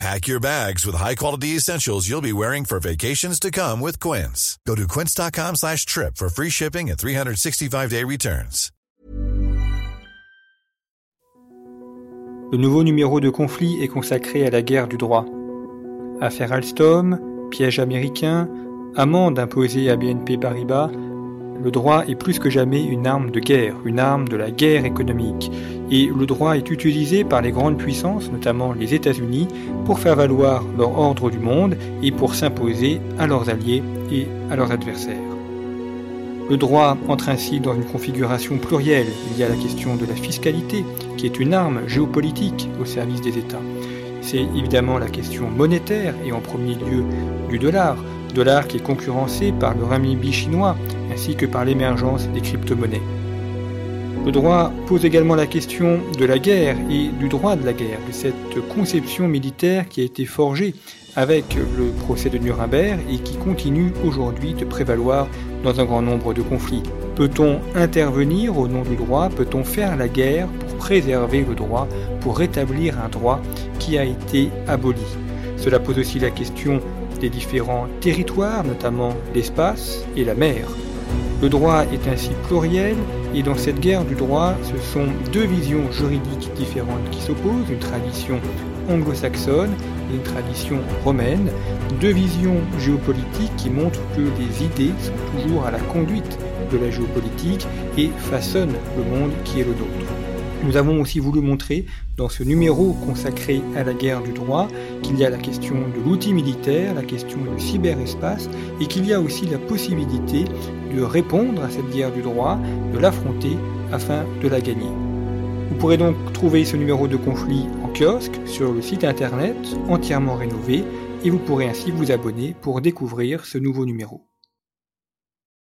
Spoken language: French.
Pack your bags with high-quality essentials you'll be wearing for vacations to come with Quince. Go to quince.com slash trip for free shipping and 365-day returns. Le nouveau numéro de conflit est consacré à la guerre du droit. Affaire Alstom, piège américain, amende imposée à BNP Paribas, le droit est plus que jamais une arme de guerre, une arme de la guerre économique. Et le droit est utilisé par les grandes puissances, notamment les États-Unis, pour faire valoir leur ordre du monde et pour s'imposer à leurs alliés et à leurs adversaires. Le droit entre ainsi dans une configuration plurielle. Il y a la question de la fiscalité, qui est une arme géopolitique au service des États. C'est évidemment la question monétaire et en premier lieu du dollar, dollar qui est concurrencé par le renminbi chinois ainsi que par l'émergence des crypto-monnaies. Le droit pose également la question de la guerre et du droit de la guerre, de cette conception militaire qui a été forgée avec le procès de Nuremberg et qui continue aujourd'hui de prévaloir dans un grand nombre de conflits. Peut-on intervenir au nom du droit? Peut-on faire la guerre pour préserver le droit, pour rétablir un droit qui a été aboli? Cela pose aussi la question des différents territoires, notamment l'espace et la mer. Le droit est ainsi pluriel et dans cette guerre du droit, ce sont deux visions juridiques différentes qui s'opposent, une tradition anglo-saxonne et une tradition romaine, deux visions géopolitiques qui montrent que les idées sont toujours à la conduite de la géopolitique et façonnent le monde qui est le nôtre. Nous avons aussi voulu montrer dans ce numéro consacré à la guerre du droit qu'il y a la question de l'outil militaire, la question du cyberespace et qu'il y a aussi la possibilité de répondre à cette guerre du droit, de l'affronter afin de la gagner. Vous pourrez donc trouver ce numéro de conflit en kiosque sur le site internet entièrement rénové et vous pourrez ainsi vous abonner pour découvrir ce nouveau numéro.